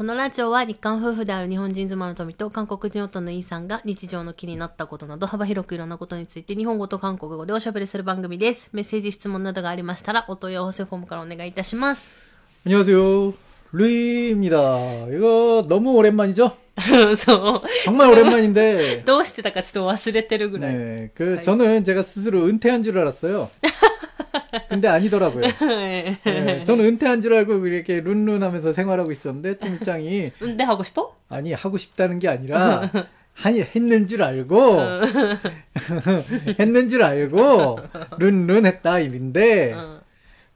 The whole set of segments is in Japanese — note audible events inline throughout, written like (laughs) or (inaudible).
このラジオは日韓夫婦である日本人妻の富と韓国人夫のイーさんが日常の気になったことなど幅広くいろんなことについて日本語と韓国語でおしゃべりする番組です。メッセージ、質問などがありましたらお問い合わせフォームからお願いいたします。 안녕하세요. 루이입니다. 이거 너무 오랜만이죠? (laughs) そう。 정말 오랜만인데. (laughs) どうしてたかちょっと忘れてるぐらい。 네, 그 저는 제가 스스로 은퇴한 줄 알았어요. (laughs) 근데 아니더라고요. (laughs) 네, 저는 은퇴한 줄 알고 이렇게 룬룬하면서 생활하고 있었는데 통장이 運転하고 싶어? 아니 하고 싶다는 게 아니라 아니 했는 줄 알고 (laughs) 했는 줄 알고 룬룬했다 입인데 うん。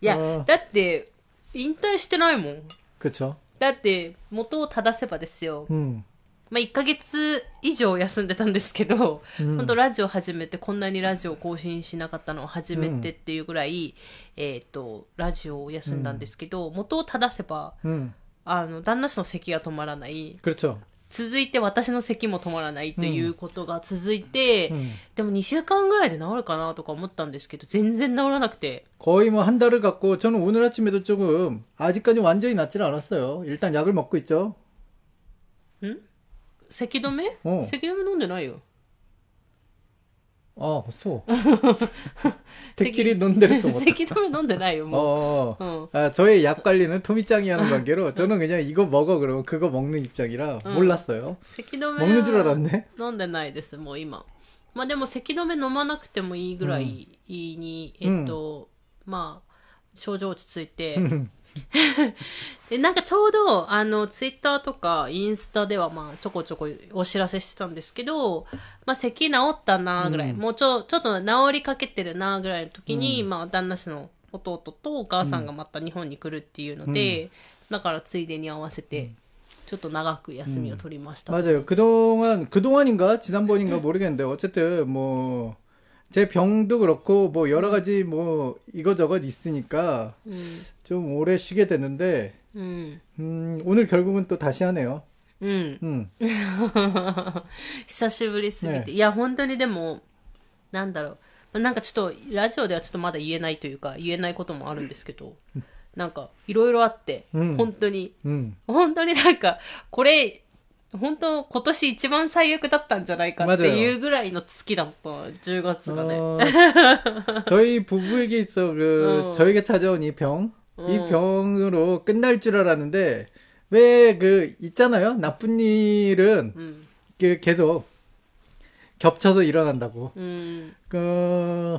いや、あーだって、引退してないもん。 그쵸? だって、元を正せばですよ。 음, まあ、1ヶ月以上休んでたんですけど、うん本当ラジオ始めて、こんなにラジオ更新しなかったのを初めてっていうぐらい、えっ、と、ラジオを休んだんですけど、元を正せば、 음, あの、旦那氏の咳が止まらない。 그렇죠. 続いて私の咳も止まらないということが続いて、 음. でも2週間ぐらいで治るかなとか思ったんですけど、全然治らなくて。 거의 뭐 한 달을 갖고 저는 오늘 아침에도 조금 아직까지 완전히 낫지는 않았어요. 일단 약을 먹고 있죠. 咳止めうん咳止め飲んでないよ。 아, 소. 대끼리 논대로 또 못. 咳止め飲んでないよ、も 어, う。うん。 아, 저의 약 관리는 토미짱이 하는 관계로 (laughs) 저는 그냥 이거 먹어 그러면 그거 먹는 입장이라 응. 몰랐어요. 咳止め 먹는 줄 は 알았네. 飲んでないです、もう今。まあでも咳止め飲まなくてもいいぐらいに、えっと、まあ、症状落ち着いて。 (laughs) で、なんかちょうど、あの、ツイッターとかインスタではまあ、ちょこちょこお知らせしてたんですけど、まあ、咳治ったなぐらい、うんもうちょ、ちょっと治りかけてるなぐらいの時に、まあ、旦那氏の弟とお母さんがまた日本に来るっていうので、だからついでに合わせて、ちょっと長く休みを取りました。 맞아요. 그동안, 그동안인가? 지난번인가 모르겠는데, 어쨌든, 뭐, 제 병도 그렇고, 뭐, 여러 가지, 뭐, 이거저것 있으니까, うん。 좀 오래 쉬게 됐는데, うん。 음, 오늘 결국은 또 다시 하네요. うん。 음, 久しぶりすぎて。ねいや、本当にでも、なんだろう。まあなんかちょっと、ラジオではちょっとまだ言えないというか、言えないこともあるんですけど、なんか、いろいろあって、うん本当に、 음. 本当になんか、これ、本当、今年一番最悪だったんじゃないかっていうぐらいの月だった、10月がね。 어, 저희 부부에게 있어 그 어. 저에게 (laughs) 찾아온 이 병, 이 어. 병으로 끝날 줄 알았는데 왜 그 있잖아요 나쁜 일은 음. 그 계속 겹쳐서 일어난다고. 음. 그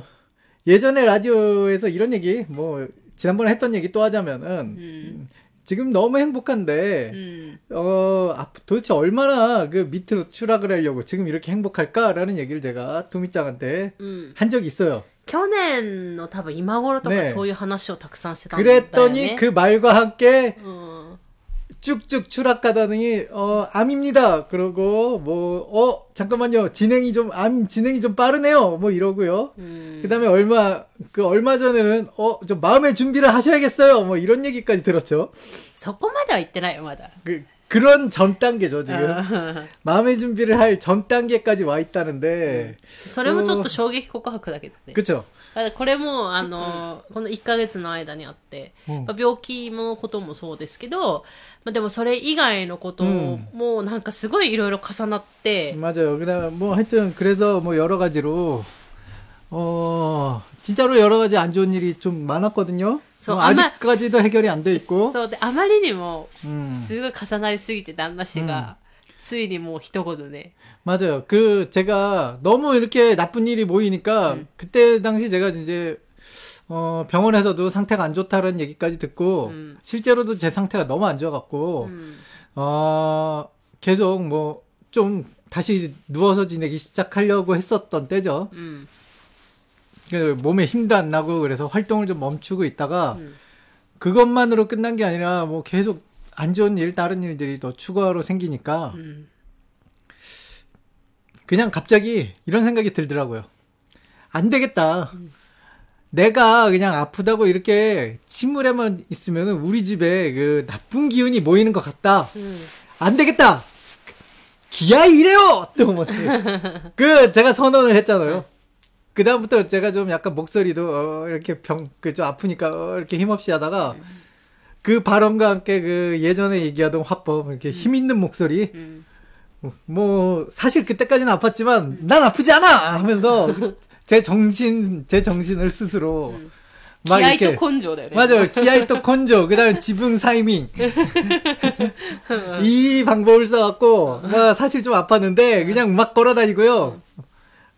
예전에 라디오에서 이런 얘기 뭐 지난번에 했던 얘기 또 하자면은 음. 지금 너무 행복한데 음. 어 아, 도대체 얼마나 그 밑으로 추락을 하려고 지금 이렇게 행복할까라는 얘기를 제가 도미짱한테 음. 한 적이 있어요. 去年の多分今頃とかねそういう話をたくさんしてたんだよね。 그랬더니 그 말과 함께 うん。 쭉쭉 추락가다니 어 암입니다. 그러고 뭐 어 잠깐만요. 진행이 좀 암 진행이 좀 빠르네요. 뭐 이러고요. うん。 그다음에 얼마 그 얼마 전에는 어 좀 마음의 준비를 하셔야겠어요. 뭐 이런 얘기까지 들었죠. そこまでは言ってないよ、まだ。 그 (laughs) 그런 전 단계죠, 지금. うん (laughs) 마음의 준비를 할 전 단계까지 와 있다는데. それもちょっと衝撃告白だけどね。 그쵸? だからこれも、あの、この1ヶ月の間にあって、うんまあ病気のこともそうですけど、まあ、でもそれ以外のことうんもなんかすごいいろいろ重なって、 맞아요. 그다음 뭐 하여튼 그래서 뭐 여러 가지로 어 진짜로 여러 가지 안 좋은 일이 좀 많았거든요. 저 뭐 아마- 아직까지도 해결이 안 돼 있고. そうで、あまりにも、 음. すごい重なりすぎて旦那氏が、ついにもう一言ね、 맞아요. 그 제가 너무 이렇게 나쁜 일이 모이니까 음. 그때 당시 제가 이제 어 병원에서도 상태가 안 좋다는 얘기까지 듣고 음. 실제로도 제 상태가 너무 안 좋아갖고 うん。 어 계속 뭐 좀 다시 누워서 지내기 시작하려고 했었던 때죠. 그 몸에 힘도 안 나고 그래서 활동을 좀 멈추고 있다가 음. 그것만으로 끝난 게 아니라 뭐 계속 안 좋은 일 다른 일들이 더 추가로 생기니까 음. 그냥 갑자기 이런 생각이 들더라고요. 안 되겠다. 음. 내가 그냥 아프다고 이렇게 침울에만 있으면 우리 집에 그 나쁜 기운이 모이는 것 같다. 안 되겠다. 기아 이래요! 또 뭐. (laughs) 그 제가 선언을 했잖아요. 그 다음부터 제가 좀 약간 목소리도 어, 이렇게 병그좀 아프니까 어, 이렇게 힘없이 하다가 음. 그 발언과 함께 그 예전에 얘기하던 화법 이렇게 음. 힘 있는 목소리 음. 뭐 사실 그때까지는 아팠지만 음. 난 아프지 않아 하면서 제 정신 제 정신을 스스로 음. 막 기아이토 이렇게, 콘조 네, 네. 맞아요 기아이토 콘조 그다음 지붕 사이밍 (laughs) 이 방법을 써갖고 막 사실 좀 아팠는데 그냥 막 걸어다니고요. 음.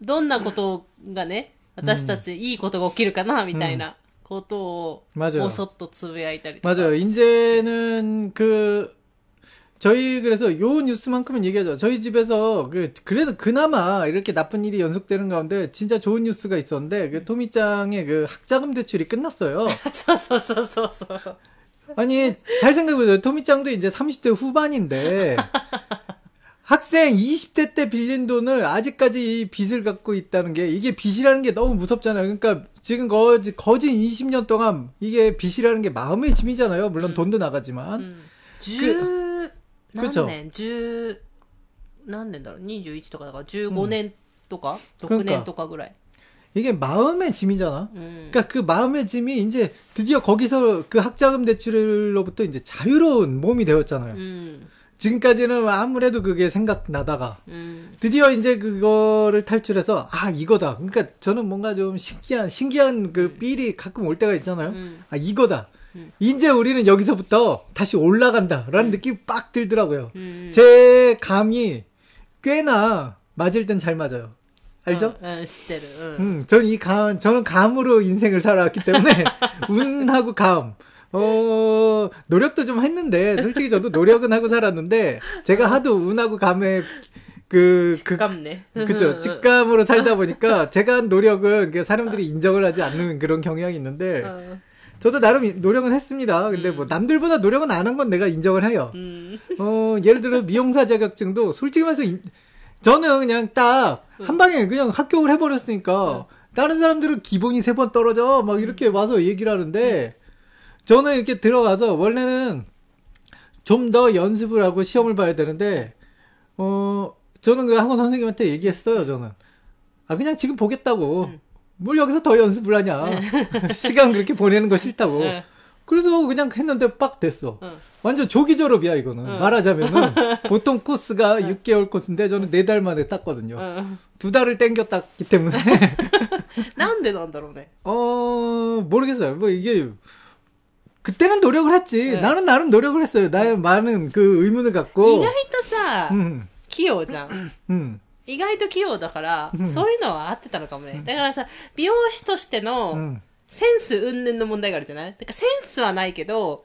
どんなことがね、私たちいいことが起きるかな、みたいなことを、 맞아요. ぼそっとつぶやいたりとか。 맞아요. 이제는 그 저희 그래서 요 뉴스만큼은 얘기하죠. 저희 집에서 그 그래도 그나마 이렇게 나쁜 일이 연속되는 가운데 진짜 좋은 뉴스가 있었는데 그 토미짱의 그 학자금 대출이 끝났어요. (laughs) そうそうそうそうそう。 아니 잘 생각해보세요. 토미짱도 이제 30대 후반인데 (laughs) 학생 20대 때 빌린 돈을 아직까지 이 빚을 갖고 있다는 게 이게 빚이라는 게 너무 무섭잖아요. 그러니까 지금 거지 거진 20년 동안 이게 빚이라는 게 마음의 짐이잖아요. 물론 돈도 나가지만 うん。十、何그쵸 年十、何年だろう ?21 とかだから15年とか、ん ?6 年とかぐらい。 이게 마음의 짐이잖아. うん。 그러니까 그 마음의 짐이 이제 드디어 거기서 그 학자금 대출로부터 이제 자유로운 몸이 되었잖아요. うん。 지금까지는 아무래도 그게 생각나다가 음. 드디어 이제 그거를 탈출해서 아 이거다. 그러니까 저는 뭔가 좀 신기한 신기한 그 음. 삘이 가끔 올 때가 있잖아요. 음. 아 이거다. 음. 이제 우리는 여기서부터 다시 올라간다라는 음. 느낌이 빡 들더라고요. 음. 제 감이 꽤나 맞을 땐 잘 맞아요. 알죠? 응, 시대로. 응. 음, 저는 이 감, 저는 감으로 인생을 살아왔기 때문에 (laughs) 운하고 감. 어, 노력도 좀 했는데, 솔직히 저도 노력은 하고 살았는데, 제가 하도 운하고 감에 그, 그 직감네. 그, 그쵸. 직감으로 살다 보니까, 제가 한 노력은 사람들이 인정을 하지 않는 그런 경향이 있는데, 어. 저도 나름 노력은 했습니다. 근데 뭐 음. 뭐 남들보다 노력은 안 한 건 내가 인정을 해요. 음. 어, 예를 들어 미용사 자격증도 솔직히 말해서 인, 저는 그냥 딱 한 방에 그냥 합격을 해버렸으니까 다른 사람들은 기본이 세 번 떨어져 막 이렇게 와서 얘기를 하는데 저는 이렇게 들어가서 원래는 좀 더 연습을 하고 시험을 봐야 되는데 어 저는 그 한국 선생님한테 얘기했어요 저는 아 그냥 지금 보겠다고 음. 뭘 여기서 더 연습을 하냐 (laughs) 시간 그렇게 보내는 거 싫다고 그래서 그냥 했는데 빡 됐어. 응. 완전 조기 졸업이야, 이거는. 응. 말하자면은, (laughs) 보통 코스가 응. 6개월 코스인데, 저는 4달 만에 땄거든요. 두 달을 땡겼다기 때문에. (laughs) 나은데 난다로네. 어, 모르겠어요. 뭐 이게, 그때는 노력을 했지 응. 나는 나름 노력을 했어요 나의 많은 그 의문을 意 갖고 外とさ、 음, 器用じゃん。 음, 意外と器用だから、うんそういうのは合ってたのかもね。だからさ、美容師としての 음. センス云々の問題があるじゃないだからセンスはないけど、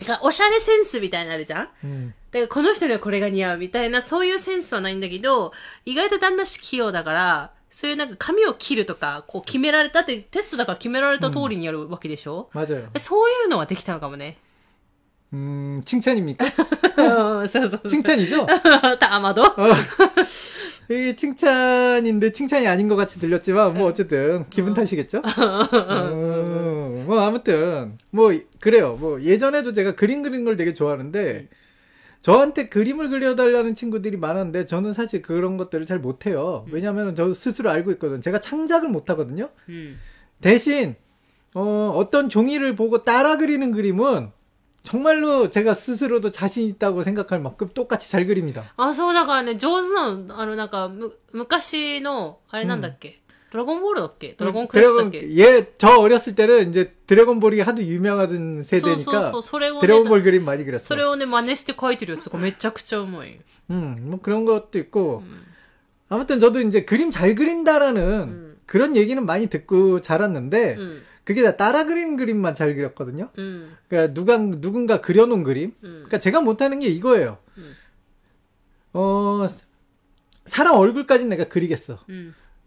だからおしゃれセンスみたいになのあるじゃんだ 음. からこの人にはこれが似合うみたいな、そういうセンスはないんだけど、意外と旦那氏器用だから、 そういうなんか髪を切るとか、こう決められたってテストだから決められた通りにやるわけでしょ、 맞아요 そういうのはできたのかもね。 음 (laughs) 칭찬입니까 うんそうそうそう。 칭찬이죠 (laughs) た、あまど 어. 이게 칭찬인데 칭찬이 아닌 것 같이 들렸지만 뭐 어쨌든 기분 탓이겠죠? 어, (laughs) 뭐 아무튼 뭐 그래요. 뭐 예전에도 제가 그림 그리는 걸 되게 좋아하는데 저한테 그림을 그려달라는 친구들이 많았는데 저는 사실 그런 것들을 잘 못해요. 왜냐하면 저 스스로 알고 있거든. 제가 창작을 못하거든요. うん。 대신 어, 어떤 종이를 보고 따라 그리는 그림은 정말로 제가 스스로도 자신 있다고 생각할 만큼 똑같이 잘 그립니다. あ、そう、だからね、上手なの、あの、なんか、む、昔の、あれなんだっけ、 ドラゴンボールだっけドラゴンクエストだっ 드래곤 け 예, 저 어렸을 때는 이제 드래곤볼이 하도 유명하던 そうそう 세대니까 そう、それをね、 드래곤볼 그림 많이 그렸어. それをね、真似して書いてるやつがめちゃくちゃうまい。 음, 뭐 그런 것도 있고 아무튼 저도 이제 그림 잘 그린다라는 음. 그런 얘기는 많이 듣고 자랐는데 うん。 그게 다 따라 그린 그림만 잘 그렸거든요. うん。 그러니까 누가 누군가 그려놓은 그림. うん。 그러니까 제가 못하는 게 이거예요. 음. 어 사람 얼굴까지는 내가 그리겠어.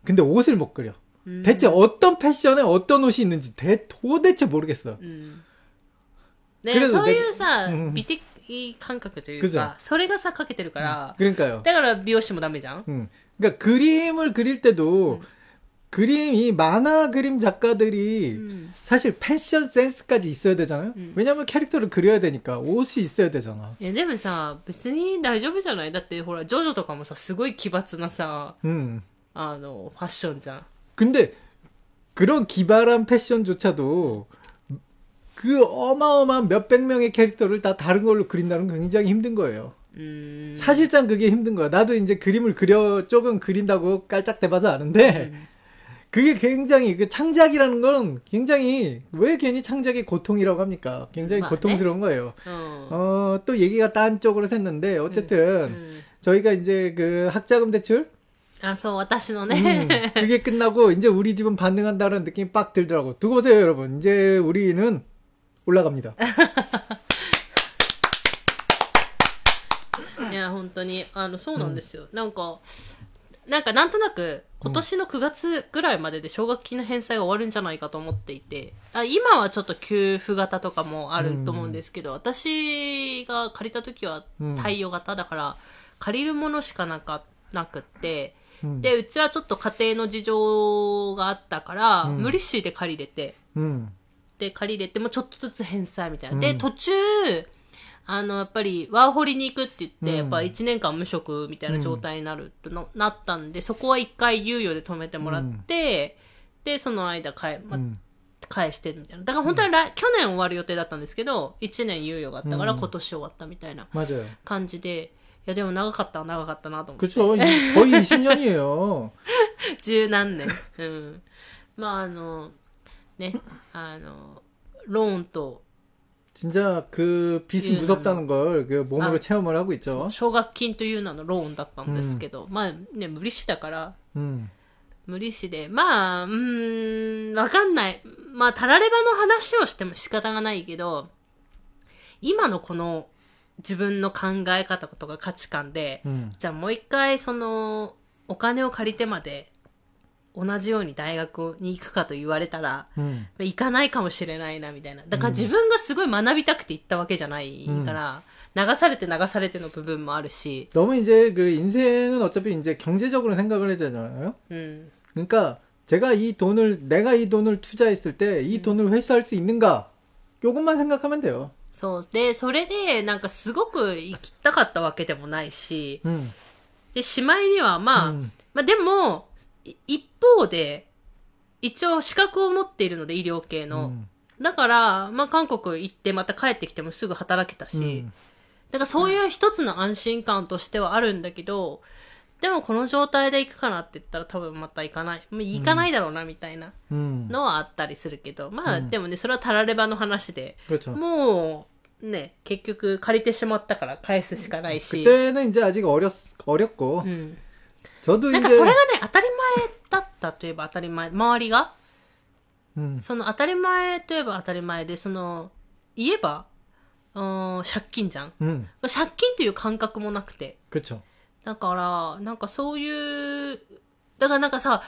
うん。 근데 옷을 못 그려. うん。 대체 어떤 패션에 어떤 옷이 있는지 대, 도대체 모르겠어. うん。 ね、 그래도 そう 내 いうさ、うん美的感覚という 그죠 か、それがさ、かけてるから、 그러니까요. だから美容師もダメじゃん 음. 그러니까 그림을 그릴 때도 그림이 만화 그림 작가들이 うん。 사실 패션 센스까지 있어야 되잖아요. 음. 왜냐면 캐릭터를 그려야 되니까 옷이 있어야 되잖아. いや、でもさ、別に大丈夫じゃないだって、ほら、ジョジョとかもさ、すごい奇抜なさ、 음. あの、ファッションじゃん。 근데 그런 기발한 패션조차도 그 어마어마한 몇백 명의 캐릭터를 다 다른 걸로 그린다는 건 굉장히 힘든 거예요. うーん。 사실상 그게 힘든 거야. 나도 이제 그림을 그려 조금 그린다고 깔짝대봐서 아는데 그게 굉장히 그 창작이라는 건 굉장히 왜 괜히 창작이 고통이라고 합니까? 굉장히 뭐, 고통스러운 거예요. うん。 어, 또 얘기가 딴 쪽으로 샜는데 う 어쨌든 ん。 저희가 이제 그 학자금 대출 あ、そう、私の 음, ね。 그게 끝나고 이제 우리 집은 반등한다는 느낌이 빡 들더라고. 두고 보세요, 여러분. 이제 우리는 올라갑니다. (laughs) いや、本当に、あの、そうなんですよ。なんか、なんかなんとなく、今年の9月ぐらいまでで奨学金の返済が終わるんじゃないかと思っていて、あ今はちょっと給付型とかもあると思うんですけど、私が借りた時はうん貸与型だから、借りるものしかなかなくって、 う、で、うちはちょっと家庭の事情があったから、無利子で借りれて、で、借りれて、もちょっとずつ返済みたいな。で、途中、あの、やっぱり、ワーホリに行くって言って、やっぱ1年間無職みたいな状態になる、となったんで、そこは一回猶予で止めてもらって、で、その間かえ、ま、返してみたいな。だから本当は来、うん、去年終わる予定だったんですけど、1年猶予があったから今年終わったみたいな感じで。いやでも長かったは長かったなと思って。그 죠、 ほい20年이에요十何年。うん。まああの、ね、あの、ローンと、진짜 그 빚이 무섭다는 걸 그 몸으 로, 체험을 하고 있 죠. 奨学金という名のローンだったんですけど,まあね,無利子だから,無利子で、まあ、うん、わかんない。まあ、たらればの話をしても仕方がないけど、今のこの自分の考え方とか価値観で、 음. じゃあもう一回その、お金を借りてまで、同じように大学に行くかと言われたら、 음. 行かないかもしれないな、みたいな。だから自分がすごい学びたくて行ったわけじゃないから、流されて流されての部分もあるし、 너무 이제 그 인생은 어차피 이제 경제적으로 생각을 해야 되잖아요. うん。 그러니까 제가 이 돈을 내가 이 돈을 투자했을 때 이 돈을 회수할 수 있는가? 요것만 생각하면 돼요. そう。で、それで、なんかすごく行きたかったわけでもないし、うん、で、しまいには、まあ、うん、まあでも、一方で、一応資格を持っているので、医療系の。うん、だから、まあ韓国行ってまた帰ってきてもすぐ働けたし、だからそういう一つの安心感としてはあるんだけど、でもこの状態で行くかなって言ったら多分また行かない。もう行かないだろうなみたいな 음. のはあったりするけど、まあでもね、それはたらればの話で、 그렇죠. もう、ね、結局借りてしまったから返すしかないし。 그때는 이제 아직 어렸 어렸고 うん。 저도 なんか 이제 それがね、当たり前だったといえば当たり前。周りが 음. その当たり前といえば当たり前で、その、言えば、うん、借金じゃん。 음. 借金という感覚もなくて。 그렇죠. だから、なんかそういう、だからなんかさ、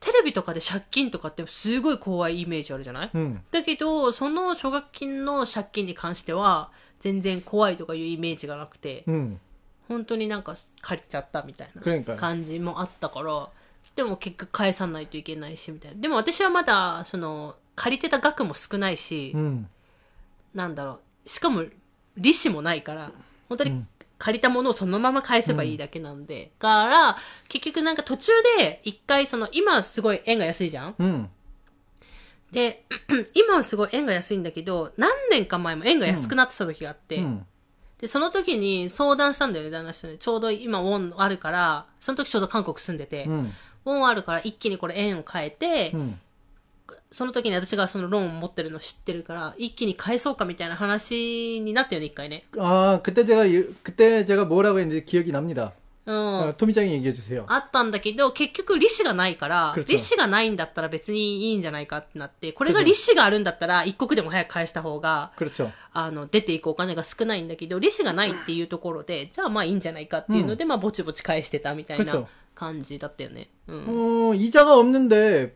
テレビとかで借金とかってすごい怖いイメージあるじゃない？うん。だけど、その奨学金の借金に関しては、全然怖いとかいうイメージがなくて、うん。本当になんか借りちゃったみたいな感じもあったから、でも結局返さないといけないし、みたいな。でも私はまだ、その、借りてた額も少ないし、うん。なんだろう、しかも利子もないから、本当に借りたものをそのまま返せばいいだけなんで。うん、から、結局なんか途中で、一回その、今すごい円が安いじゃん？うん。で、(clears throat) 今はすごい円が安いんだけど、何年か前も円が安くなってた時があって、うん、で、その時に相談したんだよね、旦那さんに。ちょうど今ウォンあるから、その時ちょうど韓国住んでて、うん、ウォンあるから一気にこれ円を変えて、うん。その時に私がそのローン持ってるの知ってるから、一気に返そうかみたいな話になったよね、一回ね。 아, 그때 제가 이- 그때 제가 뭐라고 했는지 기억이 납니다. うん。 어, 토미짱이 얘기해 주세요. あったんだけど、結局利子がないから、 그렇죠 利子がないんだったら別にいいんじゃないかってなって、これが利子があるんだったら、一刻でも早く返した方が、 그렇죠. あの、出ていくお金が少ないんだけど、利子がないっていうところで、じゃあまあいいんじゃないかっていうので、まあぼちぼち返してたみたい 그렇죠 な感じだったよね。うん。 어, 이자가 없는데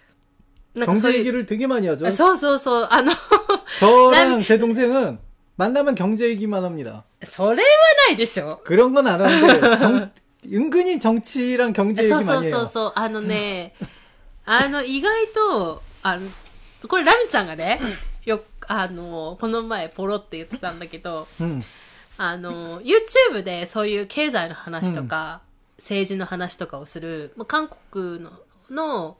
かそ 경제 ういう、 얘기를 되게 많이 하죠. あそうそうそう、あの、 저랑 제 동생은 만나면 경제 얘기만 합니다. それはないでしょ 그런 건 안 하는데 정- 은근히 정치랑 경제 そう 얘기 そう 많이 そう 해요. そう、あのね、あの、意外と、あの、これラミちゃんがね、よ、あの、この前ポロって言ってたんだけど、 음. あの、YouTube でそういう経済の話とか、政治の話とかをする、まあ韓国の、の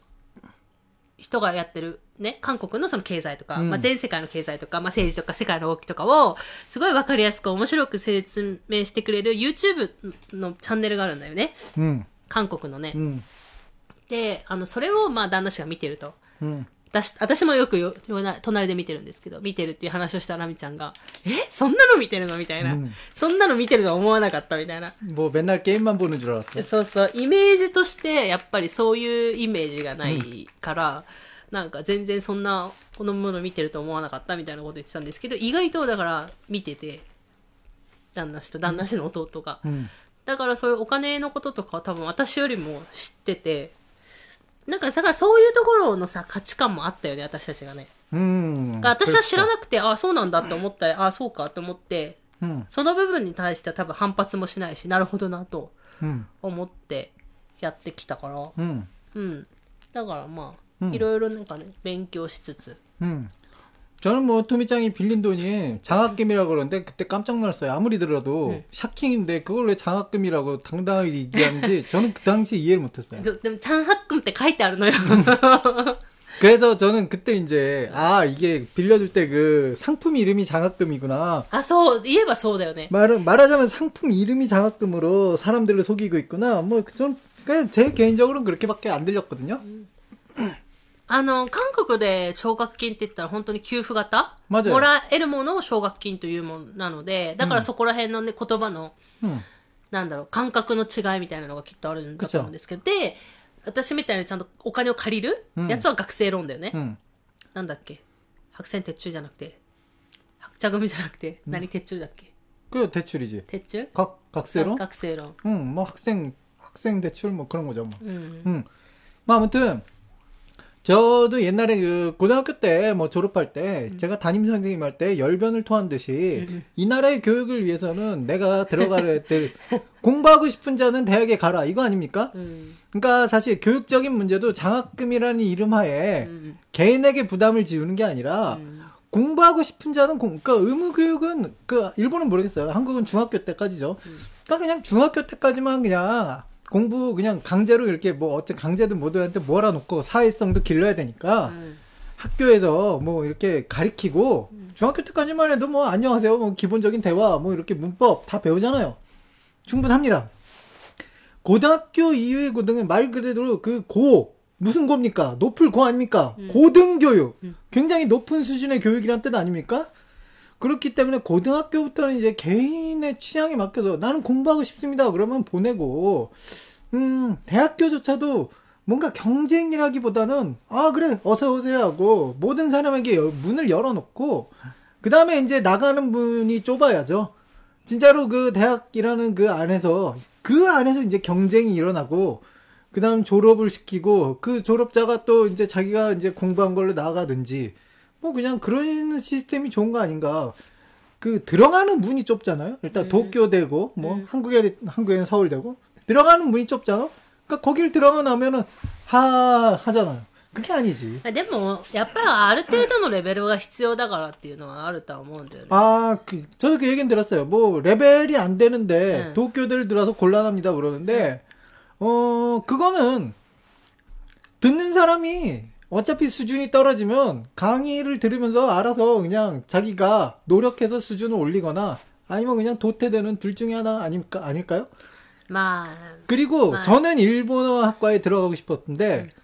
人がやってる、ね、韓国のその経済とか、うんまあ全世界の経済とか、まあ政治とか世界の動きとかを、すごいわかりやすく面白く説明してくれる YouTube のチャンネルがあるんだよね。 음. 韓国のね。 음. で、あの、それをまあ旦那氏が見てると。음. 私私もよくよ隣で見てるんですけど、見てるっていう話をしたらみちゃんが、えそんなの見てるのみたいな、うんそんなの見てるとは思わなかったみたいな。 뭐 맨날 게임만 보는 줄 알았어. そうそう、イメージとして、やっぱりそういうイメージがないから、なんか全然そんな、このもの見てると思わなかったみたいなこと言ってたんですけど、意外とだから見てて、旦那氏と旦那氏の弟が。 음. だからそういうお金のこととかは多分私よりも知ってて、 なんか、だからそういうところのさ、価値観もあったよね、私たちがね。うん。私は知らなくて、ああ、そうなんだって思ったり、ああ、そうかと思って、うん、その部分に対しては多分反発もしないし、なるほどなと思ってやってきたから、うん。うん、だからまあ、いろいろなんかね、勉強しつつ、うん、 저는 뭐 토미짱이 빌린 돈이 장학금이라고 그러는데 그때 깜짝 놀랐어요. 아무리 들어도 네. 샤킹인데 그걸 왜 장학금이라고 당당하게 얘기하는지 저는 그 당시 이해를 못했어요. 장학금 때 가입대 아르나요? (laughs) 그래서 저는 그때 이제 아 이게 빌려줄 때 그 상품 이름이 장학금이구나. 아서 이해봐 서다요네. 말 말하자면 상품 이름이 장학금으로 사람들을 속이고 있구나. 뭐 저는 그냥 제 개인적으로는 그렇게밖에 안 들렸거든요. 음. あの、韓国で奨学金って言ったら本当に給付型맞아요 もらえるものを奨学金というものなので、だからそこら辺のね、言葉の、 음. なんだろう、感覚の違いみたいなのがきっとあるんだと思うんですけど、で、私みたいにちゃんとお金を借りるうんやつは学生ローンだよね。 음. なんだっけ白線鉄柱じゃなくて、白茶組じゃなくて、何鉄柱だっけ 그 대출이지. 鉄柱 각 각세로? 学生ローン。 응, 뭐 학생 학생 대출 뭐 그런 거죠. 뭐. うん。 음. 뭐 아무튼 저도 옛날에 그 고등학교 때 뭐 졸업할 때 음. 제가 담임 선생님 할 때 열변을 토한 듯이 음, 음. 이 나라의 교육을 위해서는 내가 들어가려 했대 (laughs) 공부하고 싶은 자는 대학에 가라 이거 아닙니까? 음. 그러니까 사실 교육적인 문제도 장학금이라는 이름하에 음, 음. 개인에게 부담을 지우는 게 아니라 공부하고 싶은 자는 공, 그러니까 의무 교육은 그 일본은 모르겠어요. 한국은 중학교 때까지죠. 그러니까 그냥 중학교 때까지만 그냥 공부 그냥 강제로 이렇게 뭐 어째 강제든 뭐든한테 몰아놓고 사회성도 길러야 되니까 うん。 학교에서 뭐 이렇게 가리키고 중학교 때까지만 해도 뭐 안녕하세요 뭐 기본적인 대화 뭐 이렇게 문법 다 배우잖아요. 충분합니다. 고등학교 이후의 고등은 말 그대로 그 고 무슨 고입니까? 높을 고 아닙니까? 고등교육. 굉장히 높은 수준의 교육이란 뜻 아닙니까? 그렇기 때문에 고등학교부터는 이제 개인의 취향에 맡겨서 나는 공부하고 싶습니다. 그러면 보내고, 음, 대학교조차도 뭔가 경쟁이라기보다는, 아, 그래, 어서오세요 하고, 모든 사람에게 여- 문을 열어놓고, 그 다음에 이제 나가는 문이 좁아야죠. 진짜로 그 대학이라는 그 안에서, 그 안에서 이제 경쟁이 일어나고, 그 다음 졸업을 시키고, 그 졸업자가 또 이제 자기가 이제 공부한 걸로 나가든지, 뭐 그냥 그런 시스템이 좋은 거 아닌가. 그 들어가는 문이 좁잖아요. 일단 도쿄되고 뭐 음. 한국에 한국에는 서울되고 들어가는 문이 좁잖아. 그러니까 거길 들어가 나면은 하 하잖아요. 그게 아니지. あでも、やっぱりある程度のレベルが必要だからっていうのはあるとは思うんだよね。 아, 그, 저도 그 얘기는 들었어요. 뭐, 레벨이 안 되는데, 네. 도쿄들 들어서 곤란합니다, 그러는데, 어, 그거는, 듣는 사람이, 어차피 수준이 떨어지면 강의를 들으면서 알아서 그냥 자기가 노력해서 수준을 올리거나 아니면 그냥 도태되는 둘 중에 하나 아닙니까? 아닐까요? 마. 그리고 마. 저는 일본어 학과에 들어가고 싶었는데 음.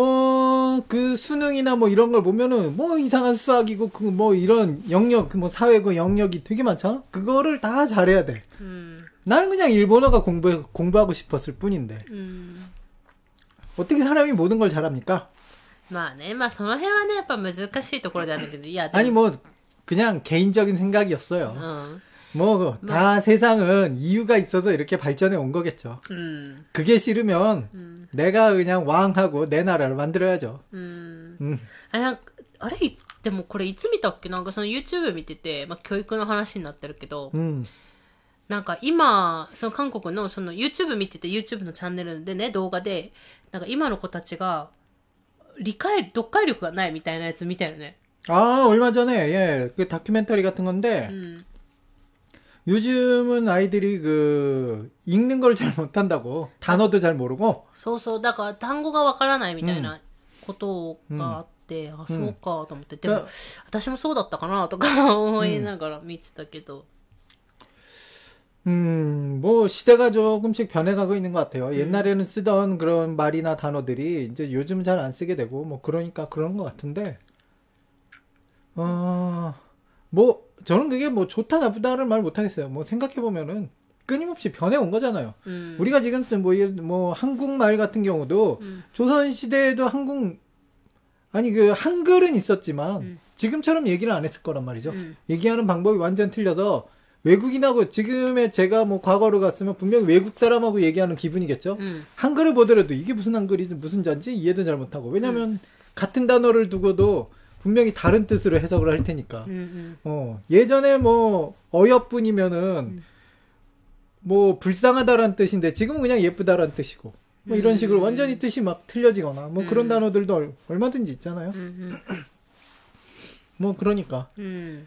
어, 그 수능이나 뭐 이런 걸 보면은 뭐 이상한 수학이고 그 뭐 이런 영역, 그 뭐 사회고 그 영역이 되게 많잖아? 그거를 다 잘해야 돼. 음. 나는 그냥 일본어가 공부, 공부하고 싶었을 뿐인데. 음. 어떻게 사람이 모든 걸 잘합니까? まあね、まあその辺はね、やっぱ難しいところなんだけど、いや、で 아니 も、 뭐, 그냥 개인적인 생각이었어요. うん。 뭐, 다 세상은 이유가 있어서 이렇게 발전해 온 거겠죠. うん。 그게 싫으면 うん。 내가 그냥 왕하고 내 나라를 만들어야죠. うん。 음. あ、なんか、あれいでもこれいつ見たっけなんかその YouTube 見てて、まあ教育の話になってるけど、 음. なんか今、その韓国のその YouTube 見てて YouTube のチャンネルでね、動画で、なんか今の子たちが、 理解、読解力がないみたいなやつ見たよね。 아, 얼마 전에, 예, 그 다큐멘터리 같은 건데, うん。 요즘은 아이들이 그, 읽는 걸 잘 못한다고, 단어도 잘 모르고, そうそう、だから単語がわからないみたいなことがあって、あ、そうかと思って、でも、私もそうだったかなとか思いながら見てたけど、 음, 뭐, 시대가 조금씩 변해가고 있는 것 같아요. 옛날에는 쓰던 그런 말이나 단어들이 이제 요즘은 잘안 쓰게 되고, 뭐, 그러니까 그런 것 같은데, 어, 뭐, 저는 그게 뭐 좋다 나쁘다를 말 못하겠어요. 뭐, 생각해보면은, 끊임없이 변해온 거잖아요. うん。 우리가 지금 뭐, 뭐, 한국말 같은 경우도, 음. 조선시대에도 한국, 아니, 그, 한글은 있었지만, 음. 지금처럼 얘기를 안 했을 거란 말이죠. 음. 얘기하는 방법이 완전 틀려서, 외국인하고 지금의 제가 뭐 과거로 갔으면 분명 히 외국 사람하고 얘기하는 기분이겠죠. 음. 한글을 보더라도 이게 무슨 한글이든 무슨 자인지 이해도 잘 못하고 왜냐하면 음. 같은 단어를 두고도 분명히 다른 뜻으로 해석을 할 테니까. 음, 음. 어 예전에 뭐 어여뿐이면은 음. 뭐 불쌍하다라는 뜻인데 지금은 그냥 예쁘다라는 뜻이고 뭐 이런 음, 식으로 완전히 뜻이 막 틀려지거나 뭐 그런 단어들도 얼마든지 있잖아요. 뭐 그러니까. 음.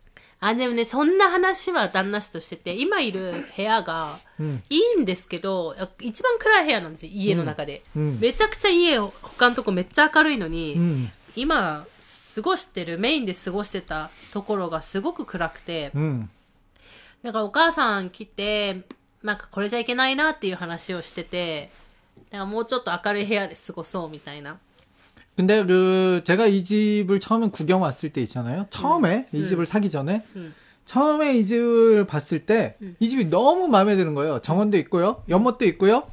あ、でもね、そんな話は旦那氏としてて、今いる部屋がいいんですけど、一番暗い部屋なんですよ、家の中で。うん。めちゃくちゃ家、他のとこめっちゃ明るいのに、うん。今、過ごしてる、メインで過ごしてたところがすごく暗くて、うん。だからお母さん来て、なんかこれじゃいけないなっていう話をしてて、だからもうちょっと明るい部屋で過ごそうみたいな。 근데 그 제가 이 집을 처음에 구경 왔을 때 있잖아요. 처음에 이 집을 사기 전에 음. 처음에 이 집을 봤을 때 이 집이 너무 마음에 드는 거예요. 정원도 있고요. 연못도 있고요.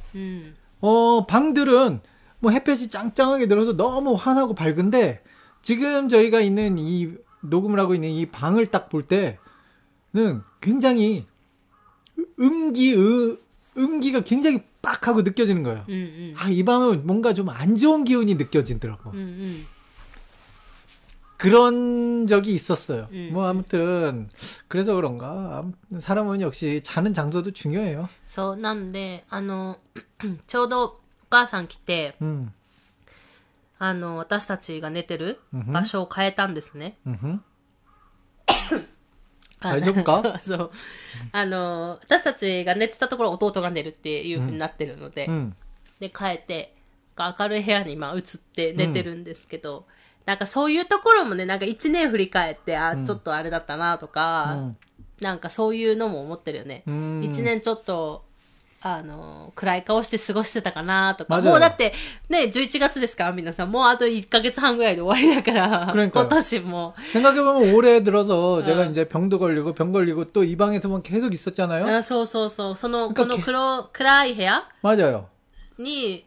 어, 방들은 뭐 햇볕이 짱짱하게 들어서 너무 환하고 밝은데 지금 저희가 있는 이 녹음을 하고 있는 이 방을 딱 볼 때는 굉장히 음기 으, 음기가 굉장히 빡 하고 느껴지는 거예요. うんうん。 아, 이 방은 뭔가 좀 안 좋은 기운이 느껴지더라고. うんうん。 그런 적이 있었어요. 음. 뭐 아무튼 그래서 그런가 아무튼 사람은 역시 자는 장소도 중요해요. そう、なんで、あの、ちょうどお母さん来て、 음. あの、私たちが寝てるうんふん場所を変えたんですね。 (clears throat) 大丈夫か？(laughs) そう。あの、私たちが寝てたところ弟が寝るっていうふうになってるので、うん、で、帰って、明るい部屋に今移って寝てるんですけど、うん、なんかそういうところもね、なんか一年振り返って、あ、ちょっとあれだったなとか、うん、なんかそういうのも思ってるよね。一、年ちょっと、あの、暗い顔して過ごしてたかなとか。 맞아요 もうだって、ね、11月ですから、皆さん。もうあと1ヶ月半ぐらいで終わりだから。 그러니까요 今年も。 생각해보면 올해 들어서 제가 이제 병도 걸리고 병 걸리고 또 이 방에서만 계속 있었잖아요. あそうそうそう。その、なんかこの黒、暗い部屋 맞아요. に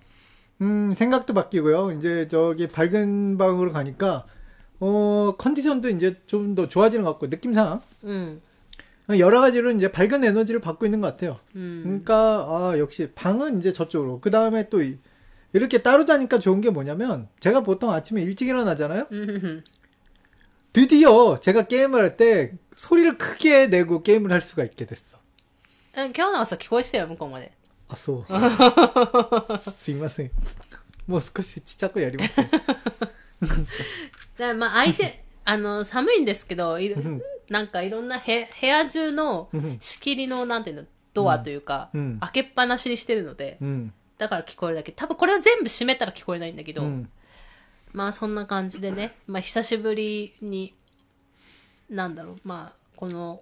음 생각도 바뀌고요. 이제 저기 밝은 방으로 가니까 어 컨디션도 이제 좀 더 좋아지는 것 같고 느낌상 うん。 여러 가지로 이제 밝은 에너지를 받고 있는 것 같아요. うん。 그러니까 아 역시 방은 이제 저쪽으로 그 다음에 또 이- 이렇게 따로 자니까 좋은 게 뭐냐면 제가 보통 아침에 일찍 일어나잖아요. (laughs) うん。 드디어 제가 게임을 할 때 소리를 크게 내고 게임을 할 수가 있게 됐어. え今日の朝聞こえてたよ、向こうまで。 아, 소. (laughs) すいません。もう少しちっちゃくやります。(laughs) でまあ相手、あの、寒いんですけど、いるなんかいろんなへ部屋中のうん仕切りの、なんていうの、ドアというか、うん開けっぱなしにしてるので、うん。だから聞こえるだけ。多分これは全部閉めたら聞こえないんだけど、うん。まあそんな感じでね、まあ久しぶりに、なんだろう、まあこの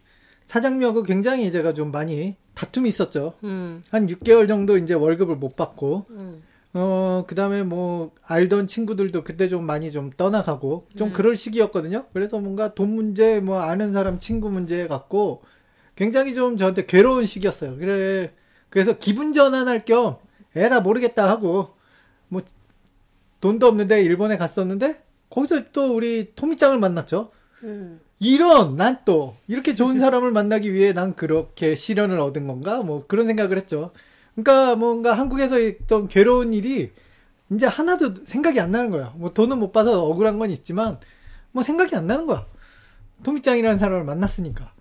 사장님하고 굉장히 제가 좀 많이 다툼이 있었죠. 음. 한 6개월 정도 이제 월급을 못 받고, 음. 어, 그 다음에 뭐, 알던 친구들도 그때 좀 많이 좀 떠나가고, 좀 음. 그럴 시기였거든요. 그래서 뭔가 돈 문제, 뭐, 아는 사람 친구 문제 같고, 굉장히 좀 저한테 괴로운 시기였어요. 그래, 그래서 기분 전환할 겸, 에라 모르겠다 하고, 뭐, 돈도 없는데 일본에 갔었는데, 거기서 또 우리 토미짱을 만났죠. 음. 이런 난 또 이렇게 좋은 사람을 만나기 위해 난 그렇게 시련을 얻은 건가 뭐 그런 생각을 했죠. 그러니까 뭔가 한국에서 있던 괴로운 일이 이제 하나도 생각이 안 나는 거야. 뭐 돈은 못 받아서 억울한 건 있지만 뭐 생각이 안 나는 거야. 토미짱이라는 사람을 만났으니까.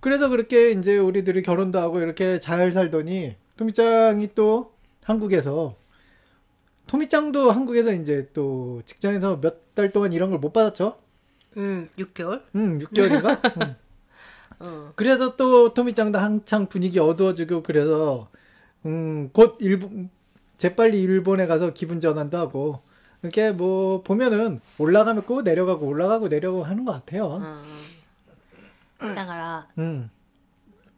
그래서 그렇게 이제 우리들이 결혼도 하고 이렇게 잘 살더니 토미짱이 또 한국에서 토미짱도 한국에서 이제 또 직장에서 몇 달 동안 이런 걸 못 받았죠. うん。6개월 음, 6개월인가? (laughs) 음. うん。 그래서 또 토미짱도 한창 분위기 어두워지고 그래서 음, 곧 일본 재빨리 일본에 가서 기분 전환도 하고 이렇게 뭐 보면은 올라가면 꼭 내려가고 올라가고 내려가고 하는 것 같아요. うん。だから、 음.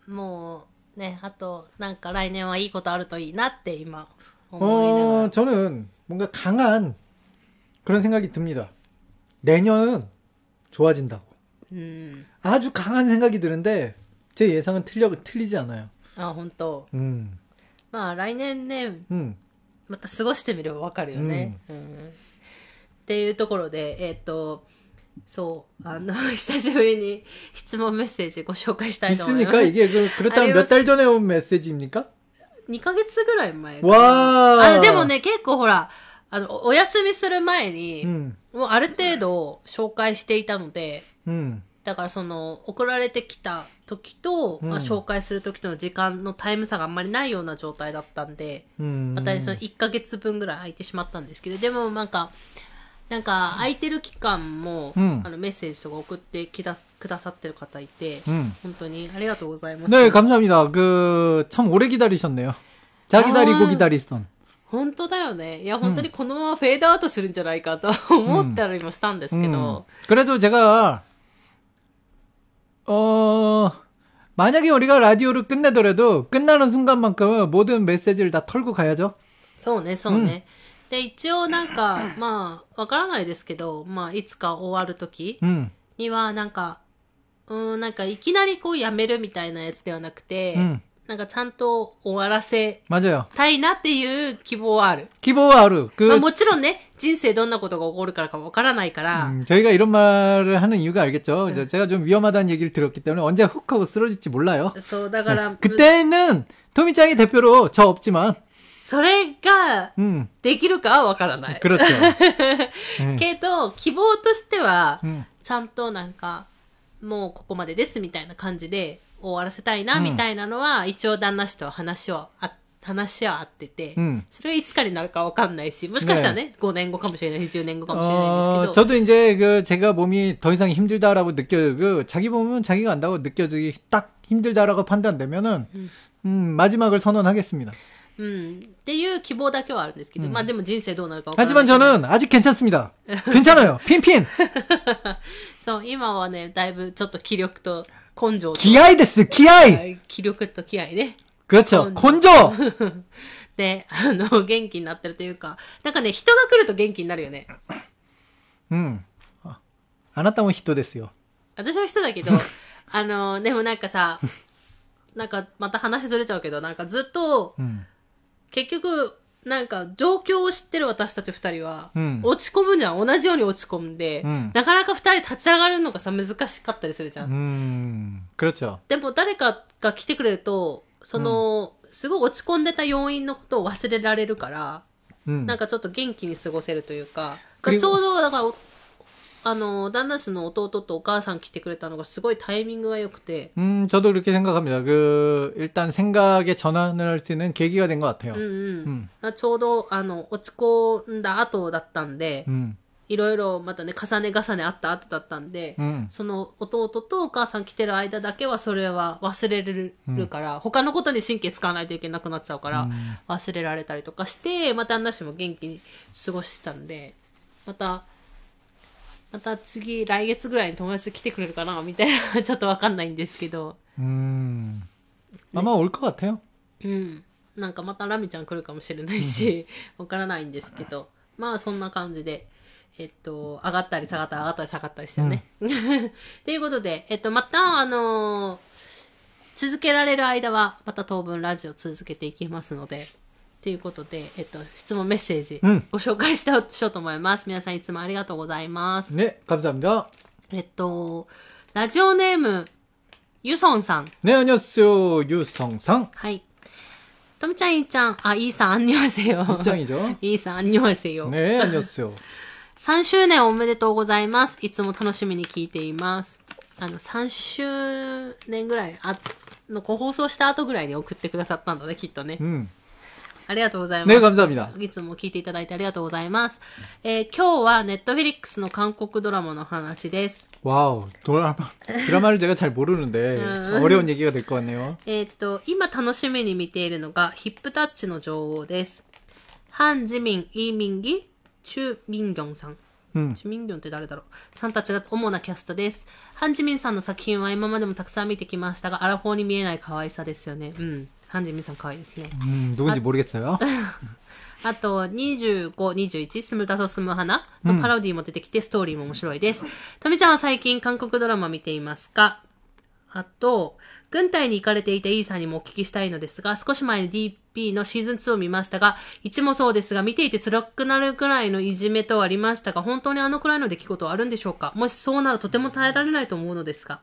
もう、ね、あと、なんか来年はいいことあるといいなって今、思いなが 어, ら。 저는 뭔가 강한 그런 생각이 듭니다. 내년은 좋아진다고. うん。 아주 강한 생각이 드는데 제 예상은 틀려 틀리지 않아요. あ、本当 음. まあ来年ね、 음. また過ごしてみればわかるよね。うん。っていうところで、えっ、と、そう、あの、久(laughs) しぶりに質問メッセージご紹介したいと思います。 있습니까? 이게 그, 그렇다면 몇 달 전에 온 메시지입니까? 2ヶ月ぐらい前かなわーあ、でもね、結構ほら、 あの、おお休みする前に、 음. もうある程度紹介していたので、 음. だからその、送られてきた時と、うんまあ、紹介する時との時間のタイム差があんまりないような状態だったんで、 음. またその1ヶ月分ぐらい空いてしまったんですけど、でもなんか、 なんか、空いてる期間も、うんあの、メッセージとか送ってきだくださってる方いて、 음. 本当にありがとうございます。 네, 감사합니다. 그, 참 오래 기다리셨네요. 자 기다리고 아. 기다리던. 本当だよね。いや、本当にこのままフェードアウトするんじゃないかと(laughs) 思ったりもしたんですけ 음. ど、 그래도 제가, 어, 만약에 우리가 라디오를 끝내더라도 끝나는 순간만큼은 모든 메시지를 다 털고 가야죠. そうね、そうね。で、一応なんか、(coughs) まあ、わからないですけど、まあ、いつか終わるとき 음, には、なんか、うーん、なんか、いきなりこうやめるみたいなやつではなくて、うん なんかちゃんと終わらせ 맞아요. たいなっていう希望はある。 기보와 하루. まあ 그, もちろんね、人生どんなことが起こるからかわからないから、 음, 저희가 이런 말을 하는 이유가 알겠죠. 저- 제가 좀 위험하다는 얘기를 들었기 때문에 언제 훅 하고 쓰러질지 몰라요. そう、だから、 그때는 토미짱이 대표로 저 없지만, それが 음, できるかはわからない。 그렇죠. (laughs) 음, けど、希望としては、 음, ちゃんとなんか、もうここまでですみたいな感じで 終わらせたいな、うんみたいなのは、一応旦那氏と話をあ、話はあってて、 음. それはいつかになるかわかんないし、もしかしたらね、5年後かもしれないし、10年後かもしれない 어, んですけど、 저도 이제 그 제가 몸이 더 이상 힘들다라고 느껴 그 자기 몸은 자기가 안다고 느껴지기 딱 힘들다라고 판단되면은 음, 마지막을 선언하겠습니다. うん、っていう希望だけはあるんですけど、まあでも人生どうなるかわからない 하지만 저는 아직 괜찮습니다. 괜찮아요. 핀핀. そう、今はね、だいぶちょっと気力と 根性と、 기아이 됐어. 기아이. 気力と気合ね。 그렇죠. 건조. 건조. で、あの、(laughs) (laughs) 元気になってるというか、なんかね、人が来ると元気になるよね。 음. 아, 아나타모 히토 됐어요. 私は人だけど、(laughs) あの、でもなんかさ、なんかまた話ずれちゃうけど、なんかずっと、 음. 結局、 なんか状況を知ってる私たち二人は、うん落ち込むじゃん。同じように落ち込んで、うんなかなか二人立ち上がるのがさ、難しかったりするじゃん。 음. 그렇죠. でも誰かが来てくれると、その、すごい落ち込んでた要因のことを忘れられるから、 음. なんかちょっと元気に過ごせるというか、그리고 ちょうど、だからお、 あの、旦那氏の弟とお母さん来てくれたのがすごいタイミングが良くて、 음, 저도 그렇게 생각합니다. 그 일단 생각의 전환을 할 수 있는 계기가 된 것 같아요. うんうん。うんちょうど、あの、落ち込んだ後だったんで、 음. いろいろまたね、重ね重ねあった後だったんで、 음. その弟とお母さん来てる間だけはそれは忘れるから、他のことに神経使わないといけなくなっちゃうから、忘れられたりとかして、また旦那氏も元気に過ごしたんで、また、 また次、来月ぐらいに友達来てくれるかなみたいな、ちょっとわかんないんですけど。うん。あ、まあ、るかかったよ。うん。なんかまたラミちゃん来るかもしれないし、わからないんですけど。まあ、そんな感じで。えっと、上がったり下がったり上がったり下がったりしたね。と、うん、(laughs) いうことで、えっと、また、あのー、続けられる間は、また当分ラジオ続けていきますので、ということで、えっと、質問メッセージ、ご紹介した、しようと思います。皆さんいつもありがとうございます。ね、神様だ。えっと、ラジオネーム、ユソンさん。ね、あにょっすよ、ユソンさん。はい。とみちゃん、いーちゃん、あ、いーさん、あんにょはせよ。いーちゃんいじょいーさん、あんにょはせよ。ねあにょっすよ。3周年おめでとうございます。いつも楽しみに聞いています。あの、3周年ぐらい、あの、ご放送した後ぐらいに送ってくださったんだね、きっとね。うん。ありがとうございます。ね、감사합니 다。 いつも聞いていただいてありがとうございます。えー、今日はネットフィリックスの韓国ドラマの話です。わお、ドラマ、(laughs) ドラマを제가잘모르는 데、 어려운얘기가될것같네요えっと、今楽しみに見ているのが、ヒップタッチの女王です。ハン・ジミン、イ・ミンギ、チュ・ミンギョンさん。うん、チュミンギョンって誰だろうさんたちが主なキャストです。ハン・ジミンさんの作品は今までもたくさん見てきましたが、アラフォーに見えない可愛さですよね。うん。ハン・ジミンさん可愛いですね。 음, 누군지 모르겠어요. あと、25、21、スムタソスムハナのパロディも出てきて、ストーリーも面白いです。とみちゃんは最近韓国ドラマ見ていますかあと、軍隊に行かれていたイーさんにもお聞きしたいのですが、少し前に DP のシーズン2を見ましたが、1もそうですが、見ていて辛くなるくらいのいじめとはありましたが、本当にあのくらいの出来事はあるんでしょうかもしそうならとても耐えられないと思うのですが。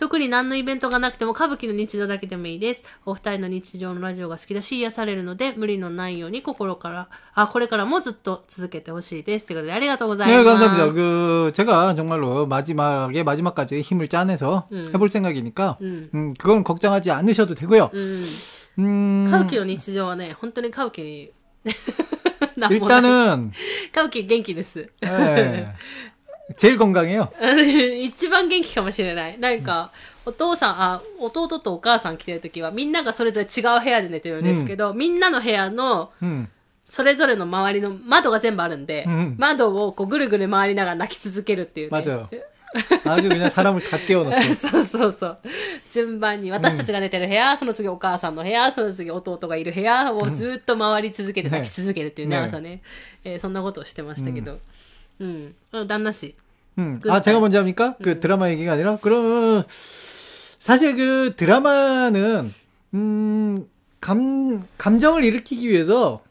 特に何のイベントがなくても歌舞伎の日常だけでもいいです。お二人の日常のラジオが好きだし癒されるので、無理のないように心から、あ、これからもずっと続けてほしいです。ということでありがとうござい 네, ます。 감사합니다. 그 제가 정말로 마지막에 마지막까지 힘을 짜내서 해볼 생각이니까 음. 음, 그건 걱정하지 않으셔도 되고요. うん。 음, 歌舞伎の日常はね、本当に歌舞伎に なんもない 일단은 (laughs) カウキ元気です。 예, 제일 건강해요. (laughs) 一番元気かもしれない。なんか、お父さん、あ、弟とお母さん来てるときは、みんながそれぞれ違う部屋で寝てるんですけど、みんなの部屋の、 음. それぞれの周りの窓が全部あるんで、うん窓をこうぐるぐる回りながら泣き続けるっていうね。 맞아요. 아주 그냥 사람을 다 깨워놓고. (laughs) そうそうそう。順番に、私たちが寝てる部屋、その次お母さんの部屋、その次弟がいる部屋をずっと回り続けてね泣き続けるっていうね、ね朝ね。えーそんなことをしてましたけど。うん。うん旦那氏。 음. 그- 아, 제가 먼저 합니까? 그 드라마 얘기가 아니라? 그러면, 사실 그 드라마는, 음, 감, 감정을 일으키기 위해서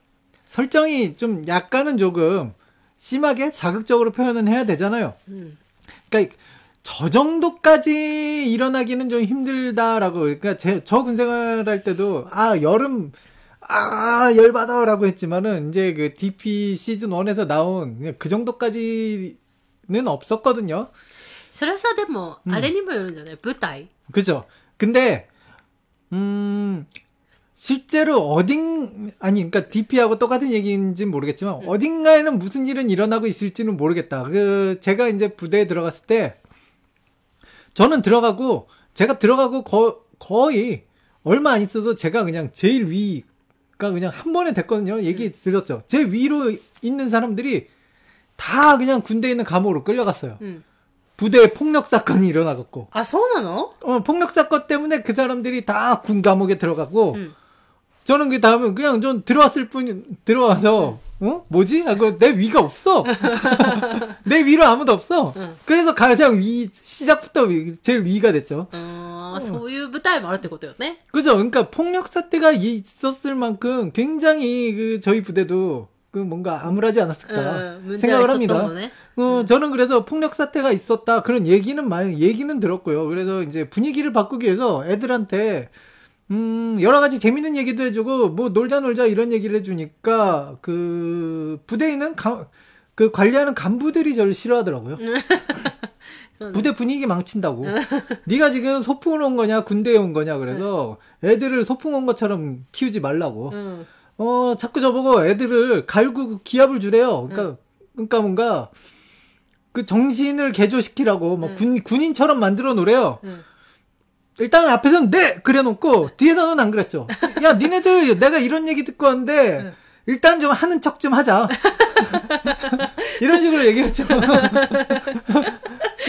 설정이 좀 약간은 조금 심하게 자극적으로 표현은 해야 되잖아요. 음. 그러니까 저 정도까지 일어나기는 좀 힘들다라고, 그러니까 제, 저 군생활 할 때도, 아, 여름, 아, 열받아라고 했지만은, 이제 그 DP 시즌 1에서 나온 그 정도까지 는 없었거든요. それはさ、でも、あれにもよるんじゃない舞台 그죠? 근데, 음, 실제로 어딘, 아니, 그러니까 DP하고 똑같은 얘기인지는 모르겠지만, 어딘가에는 무슨 일은 일어나고 있을지는 모르겠다. 그, 제가 이제 부대에 들어갔을 때, 저는 들어가고, 제가 들어가고 거, 거의 얼마 안 있어서 제가 그냥 제일 위가 그냥 한 번에 됐거든요. 얘기 들었죠. 제 위로 있는 사람들이 다 그냥 군대에 있는 감옥으로 끌려갔어요. 음. 부대에 폭력 사건이 일어나갖고. 아, 서운하노? 어, 폭력 사건 때문에 그 사람들이 다 군 감옥에 들어갔고, 음. 저는 그 다음에 그냥 좀 들어왔을 뿐, 들어와서, 응. 어? 뭐지? 아, 하고 내 위가 없어. (laughs) 내 위로 아무도 없어. 응. 그래서 가장 위, 시작부터 위, 제일 위가 됐죠. 아, 어, 소유부터 말할 때거든요. 네? 그죠. 그러니까 폭력 사태가 있었을 만큼 굉장히 그 저희 부대도 그 뭔가 암울하지 않았을까 어, 생각을 합니다. 어, 음. 저는 그래서 폭력 사태가 있었다 그런 얘기는 많이 얘기는 들었고요. 그래서 이제 분위기를 바꾸기 위해서 애들한테 음, 여러 가지 재밌는 얘기도 해주고, 뭐, 놀자, 놀자, 이런 얘기를 해주니까, 그, 부대인은, 가, 그, 관리하는 간부들이 저를 싫어하더라고요. (laughs) 부대 분위기 망친다고. (laughs) 네가 지금 소풍을 온 거냐, 군대에 온 거냐, 그래서 애들을 소풍 온 것처럼 키우지 말라고. 어 자꾸 저보고 애들을 갈고 그 기합을 주래요. 그러니까 음. 그러니까 뭔가 그 정신을 개조시키라고 막 음. 군, 군인처럼 만들어 놓으래요. 음. 일단은 앞에서는 네 그래놓고 뒤에서는 안 그랬죠. 야 니네들 내가 이런 얘기 듣고 왔는데 일단 좀 하는 척 좀 하자. (laughs) 이런 식으로 얘기했죠. (laughs)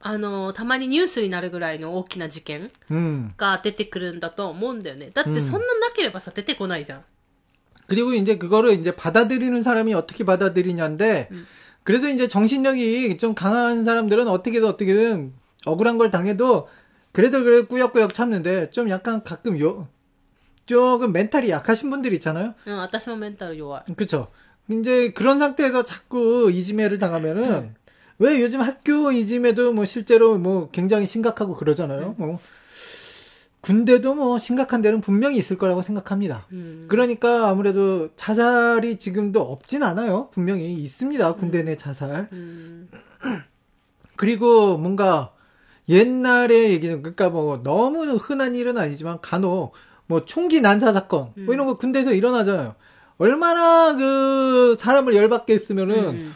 あの、たまにニュースになるぐらいの大きな事件 음. が出てくるんだと思うんだよね。だってそんななければさ、出てこないじゃん。 그리고 이제 그거를 이제 받아들이는 사람이 어떻게 받아들이냐인데, 그래도 이제 정신력이 좀 강한 사람들은 어떻게든 어떻게든 억울한 걸 당해도, 그래도 그래 꾸역꾸역 참는데, 좀 약간 가끔 요, 조금 멘탈이 약하신 분들 있잖아요? うん、私もメンタル弱い。 그쵸. 이제 그런 상태에서 자꾸 이지매를 당하면은, 왜 요즘 학교 이즘에도 뭐 실제로 뭐 굉장히 심각하고 그러잖아요. 네. 뭐 군대도 뭐 심각한 데는 분명히 있을 거라고 생각합니다. 음. 그러니까 아무래도 자살이 지금도 없진 않아요. 분명히 있습니다. 군대 음. 내 자살. 음. 그리고 뭔가 옛날에 얘기는 그러니까 뭐 너무 흔한 일은 아니지만 간혹 뭐 총기 난사 사건 뭐 음. 이런 거 군대에서 일어나잖아요. 얼마나 그 사람을 열받게 했으면은 음.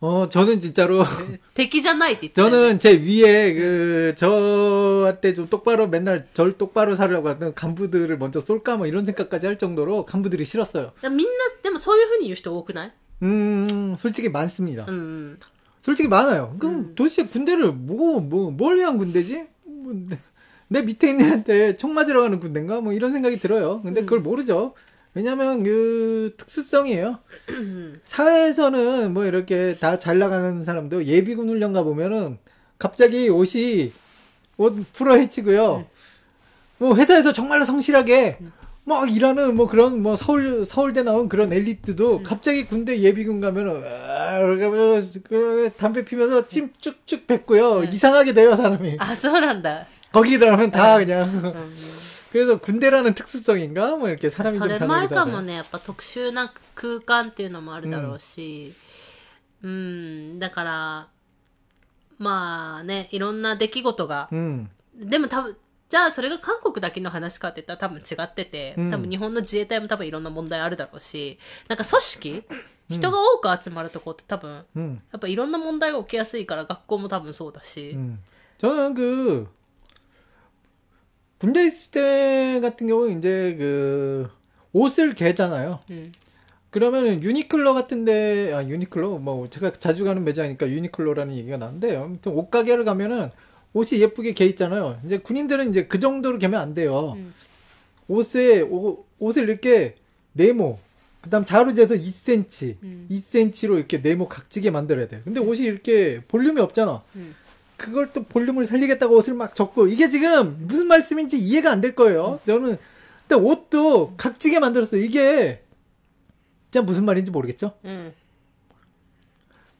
어, 저는 진짜로, 敵じゃないって言っ(laughs) てたよね 저는 제 위에 그, 저한테 좀 똑바로 맨날 절 똑바로 살으라고 하던 간부들을 먼저 쏠까 뭐 이런 생각까지 할 정도로 간부들이 싫었어요. だからみんな、でもそういう風に言う人多くない 음, 솔직히 많습니다. うん。 솔직히 많아요. 그럼 음. 도대체 군대를 뭐, 뭐, 뭘 위한 군대지? 뭐, 내, 내 밑에 있는 애한테 총 맞으러 가는 군대인가? 뭐 이런 생각이 들어요. 근데 음. 그걸 모르죠. 왜냐면 그 특수성이에요. 사회에서는 뭐 이렇게 다 잘 나가는 사람도 예비군 훈련 가 보면은 갑자기 옷이 옷 풀어 헤치고요. 뭐 회사에서 정말로 성실하게 막 일하는 뭐 그런 뭐 서울 서울대 나온 그런 엘리트도 음. 갑자기 군대 예비군 가면은 아, 그러니까 뭐 그 담배 피면서 침 쭉쭉 뱉고요. 네. 이상하게 돼요 사람이. 아선한다. 거기 들어가면 다 아. 그냥. 음. 그래서 군대라는 특수성인가 뭐 이렇게 사람이 そ 좀 れもある 변하기도 か 하네. もね。やっぱ特殊な空間っていうのもあるだろうし。うん、だから、まあね、いろんな出来事が、 음. でも多分、じゃあそれが韓国だけの話かって言ったら多分違ってて、うん多分日本の自衛隊も多分いろんな問題あるだろうし、なんか組織人が多く集まるとこって多分、 음. やっぱいろんな問題が起きやすいから学校も多分そうだし、 음. 저는 그 군대 있을 때 같은 경우 이제 그 옷을 개잖아요. うん。 그러면은 유니클로 같은데 아 유니클로 뭐 제가 자주 가는 매장이니까 유니클로라는 얘기가 나는데 아무튼 옷 가게를 가면은 옷이 예쁘게 개 있잖아요. 이제 군인들은 이제 그 정도로 개면 안 돼요. 음. 옷에 옷, 옷을 이렇게 네모 그다음 자루 재서 2cm, 음. 2cm로 이렇게 네모 각지게 만들어야 돼. 근데 옷이 이렇게 볼륨이 없잖아. 음. 그걸 또 볼륨을 살리겠다고 옷을 막 적고 이게 지금 무슨 말씀인지 이해가 안 될 거예요. 저는 근데 옷도 각지게 만들었어요. 이게 진짜 무슨 말인지 모르겠죠? 음.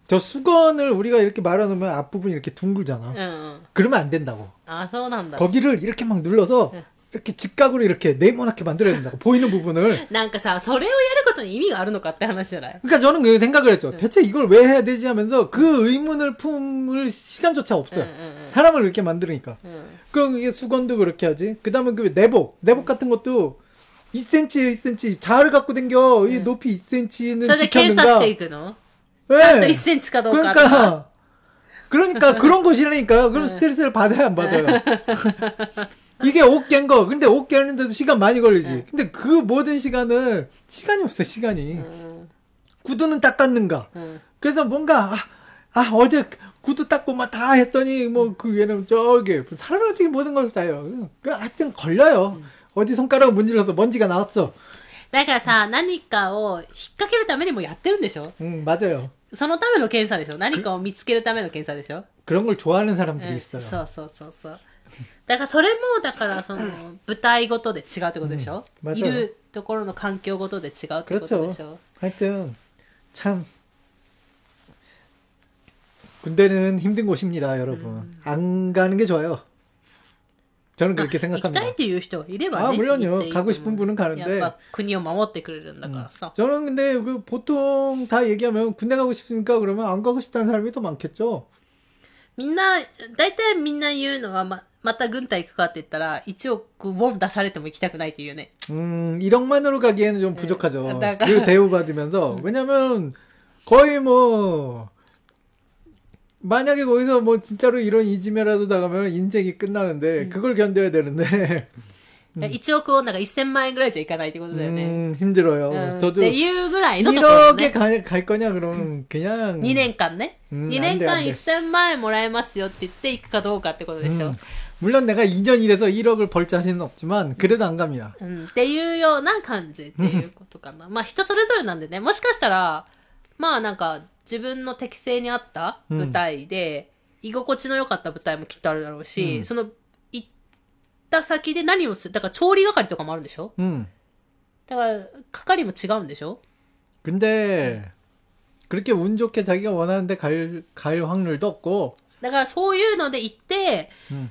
저 수건을 우리가 이렇게 말아놓으면 앞부분이 이렇게 둥글잖아. 응, 그러면 안 된다고. 아, 서운한다. 거기를 이렇게 막 눌러서 이렇게 직각으로 이렇게 네모나게 만들어야 된다고. 보이는 부분을. (laughs) なんかさ、それをやることに意味があるのかって話じゃない 그러니까 저는 그 생각을 했죠. 대체 이걸 왜 해야 되지 하면서 그 의문을 품을 시간조차 うん 없어요. うんうん。 사람을 이렇게 만드니까. うん。 그럼 이게 수건도 그렇게 하지. 그 다음에 그 내복. 내복 같은 것도 2cm, 2cm. 자를 갖고 댕겨. 이 높이 2cm는 それで検査 지켰는가. していくのちゃんと 예. 1センチかどうかとか。 그러니까. 그러니까 그런 것이라니까. 그럼 스트레스를 받아야 안 받아요. (laughs) 이게 옷 깬 거. 근데 옷 깨는데도 시간 많이 걸리지. 근데 그 모든 시간을 시간이 없어, 시간이. うん。 구두는 닦았는가. うん。 그래서 뭔가 아, 아, 어제 구두 닦고 막 다 했더니 뭐 그 위에는 저기 사람이 어떻게 모든 걸 다 해요. 그 하여튼 걸려요. 어디 손가락 문질러서 먼지가 나왔어. だからさ、何かを引っ掛けるためにもやってるんでしょ 응 맞아요. そのための検査でしょ何かを見つけるための検査でしょ 그런 걸 좋아하는 う 사람들이 ん 있어요. そうそうそうそう。 だからそれも、だからその、舞台ごとで違うってことでしょ、うんいるところの環境ごとで違うってことでしょ 그렇죠. 하여튼 참 군대는 힘든 곳입니다, 여러분. 안 가는 게 좋아요. 저는 まあ 그렇게 行きた 생각합니다. いっていう人いればね。 아, 물론요. 行っていいと思う 가고 싶은 분은 가는데. やっぱ国を守ってくれるんだからさ。 저는 근데 그 보통 다 얘기하면 군대 가고 싶습니까? 그러면 안 가고 싶다는 사람이 더 많겠죠. みんな、大体みんな言うのは、ま、 また軍隊行くかって言ったら、1億ウォン出されても行きたくないって言うね。 음, 1억만으로 가기에는 좀 부족하죠. 나가- 그 대우받으면서. 왜냐면, 거의 뭐, 만약에 거기서 뭐 진짜로 이런 이지매라도 나가면 인생이 끝나는데, 그걸 견뎌야 되는데, 1億ウォンだから1000万円ぐらいじゃいかないってことだよね。 음, 힘들어요. うんっ 저도 ていうぐらいのところ 1억에 ね。 갈, 갈 거냐, 그러면 그냥. 2年間ね。うん2年間なんで1000万円もらえますよって言って行くかどうかってことでしょ。 음, 물론 내가 2년 일해서 1억을 벌 자신은 없지만, 그래도 안 갑니다. うん、っていうような感じっていうことかな。まあ人それぞれなんでね、もしかしたら、まあなんか自分の適性に合った舞台で、居心地の良かった舞台もきっとあるだろうし、うんその、行った先で何をする、だから調理係とかもあるんでしょ 음. だから、係も違うんでしょ 근데, 그렇게 운 좋게 자기가 원하는데 갈, 갈 확률도 없고, だからそういうので行って、 음.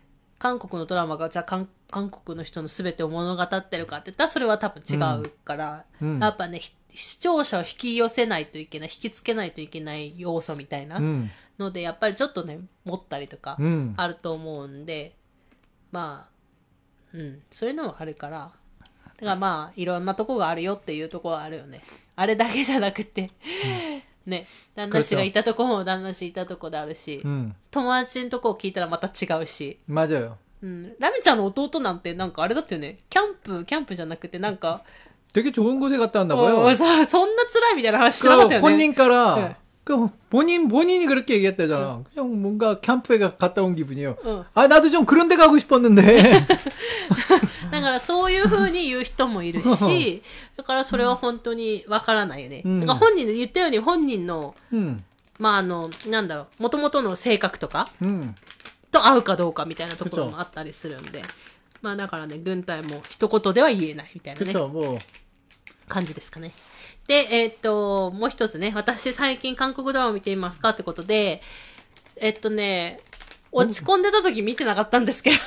韓国のドラマがじゃあ韓韓国の人の全てを物語ってるかって言ったらそれは多分違うから、うん。やっぱねひ視聴者を引き寄せないといけない引きつけないといけない要素みたいな 음, のでやっぱりちょっとね持ったりとか 음. あると思うんでまあうん。そういうのはあるから。だからまあいろんなとこがあるよっていうとこはあるよね。あれだけじゃなくて、ね旦那氏がいたとこも旦那氏いたとこであるし、 음, 友達のとこを聞いたらまた違うし 맞아요. うん。ラミちゃんの弟なんてなんかあれだったよね。キャンプ、キャンプじゃなくてなんか、 되게 좋은 곳에 갔다 왔나 お 봐요. そそんな辛いみたいな話してなかっ 그 たよね。 혼인가라 네. 그 본인 본인이 그렇게 얘기했다잖아. 그냥 뭔가 캠프에 가- 갔다 온 기분이요. 응. 아 나도 좀 그런 데 가고 싶었는데. (laughs) だからそういうふうに言う人もいるし、だからそれは本当にわからないよね。うん、だから本人の言ったように本人の、うん、まああの、なんだろう、もともとの性格とか、うん、と合うかどうかみたいなところもあったりするんで、まあだからね、軍隊も一言では言えないみたいなね。感じですかね。で、えー、っと、もう一つね、私最近韓国ドラマ見ていますかってことで、えっとね、落ち込んでた時見てなかったんですけど、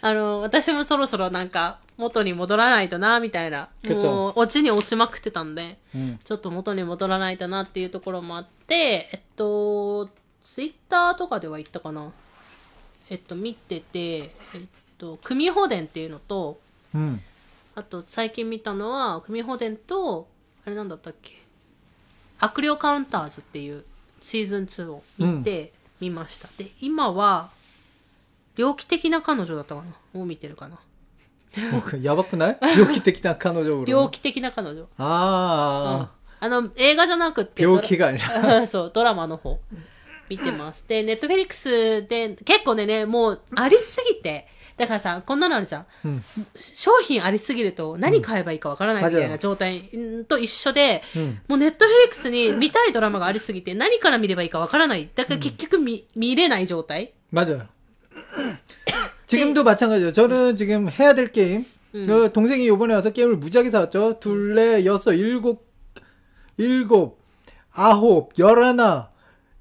あの、私もそろそろなんか元に戻らないとな、みたいな。もう、落ちに落ちまくってたんで、 음, ちょっと元に戻らないとなっていうところもあって、えっと、ツイッターとかでは言ったかな。えっと、見てて、えっと、組保伝っていうのと、 음, あと、最近見たのは、組保伝と、あれなんだったっけ？悪霊カウンターズっていうシーズン2を見て、見ました。で、今は、猟奇的な彼女だったかな？を見てるかな？やばくない？猟奇的な彼女猟奇的な彼女。ああ、うん、あの、映画じゃなくて。病気が (laughs) そう、ドラマの方。見てます。で、ネットフェリックスで、結構ね、ねもう、ありすぎて、だからさ、こんなのあるじゃん。 음, 商品ありすぎると何買えばいいかわからないみたい맞아요 な状態と一緒で、 음. もうネットフェリックスに見たいドラマがありすぎて何から見ればいいかわからない。だから結局見、見れない状態 맞아요. (coughs) 지금도 마찬가지예요. 저는 지금 해야 될 게임. 그 동생이 요번에 와서 게임을 무지하게 사왔죠. 둘, 넷, 여섯, 일곱, 일곱, 아홉, 열하나,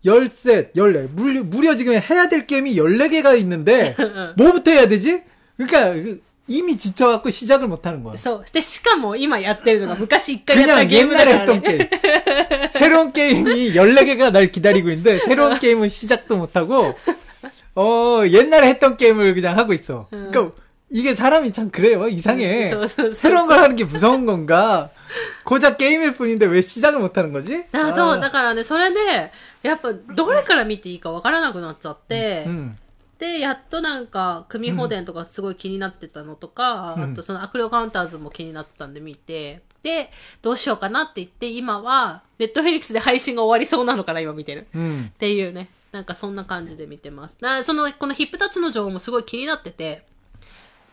열셋, 열네. 무려, 무려 지금 해야 될 게임이 열네 개가 있는데, (laughs) 뭐부터 해야 되지? 그러니까, 그 이미 지쳐갖고 시작을 못 하는 거야. そう。で、しかも今やってるのが昔一回やった 그냥 ゲームだ 옛날에 から 했던 ね。 게임. (laughs) 새로운 게임이 14개가 날 기다리고 있는데, 새로운 게임은 시작도 못하고, 어, 옛날에 했던 게임을 그냥 하고 있어. 그러니까, 이게 사람이 참 그래요. 이상해. そうそうそう。 새로운 걸 하는 게 무서운 건가? 고작 게임일 뿐인데 왜 시작을 못 하는 거지? あそう、 아, だからね、それで、やっぱ、どれから見ていいかわからなくなっちゃって、 음, で、やっとなんか、組保伝とかすごい気になってたのとか、うんあとその悪霊カウンターズも気になってたんで見て、で、どうしようかなって言って、今は、ネットフェリックスで配信が終わりそうなのかな、今見てる。 음, っていうね。なんかそんな感じで見てます。なその、このヒップタッチの情報もすごい気になってて、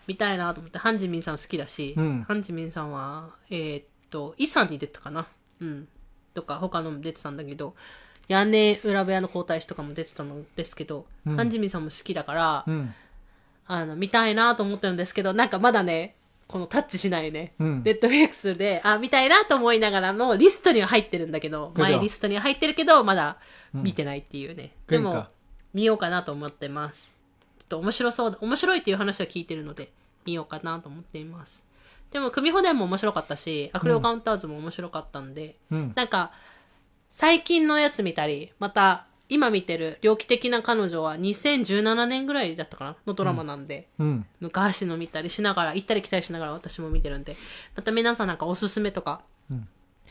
見たいなと思って、ハンジミンさん好きだし、うん、ハンジミンさんは、えー、っと、イさんに出てたかな？うん。とか、他のも出てたんだけど、屋根裏部屋の皇太子とかも出てたんですけど、うん、ハンジミンさんも好きだから、うん、あの、見たいなと思ってるんですけど、なんかまだね、このタッチしないね。ネ、ットフェックスで、あ、見たいなと思いながらも、リストには入ってるんだけど、マイリストには入ってるけど、まだ見てないっていうね。でも、見ようかなと思ってます。と面白そうだ、面白いっていう話は聞いてるので、見ようかなと思っています。でも、組保伝も面白かったし、悪霊カウンターズも面白かったんで、 음, なんか、最近のやつ見たり、また、今見てる、猟奇的な彼女は2017年ぐらいだったかなのドラマなんで、 음. 昔の見たりしながら、行ったり来たりしながら私も見てるんで、また皆さんなんかおすすめとかうん、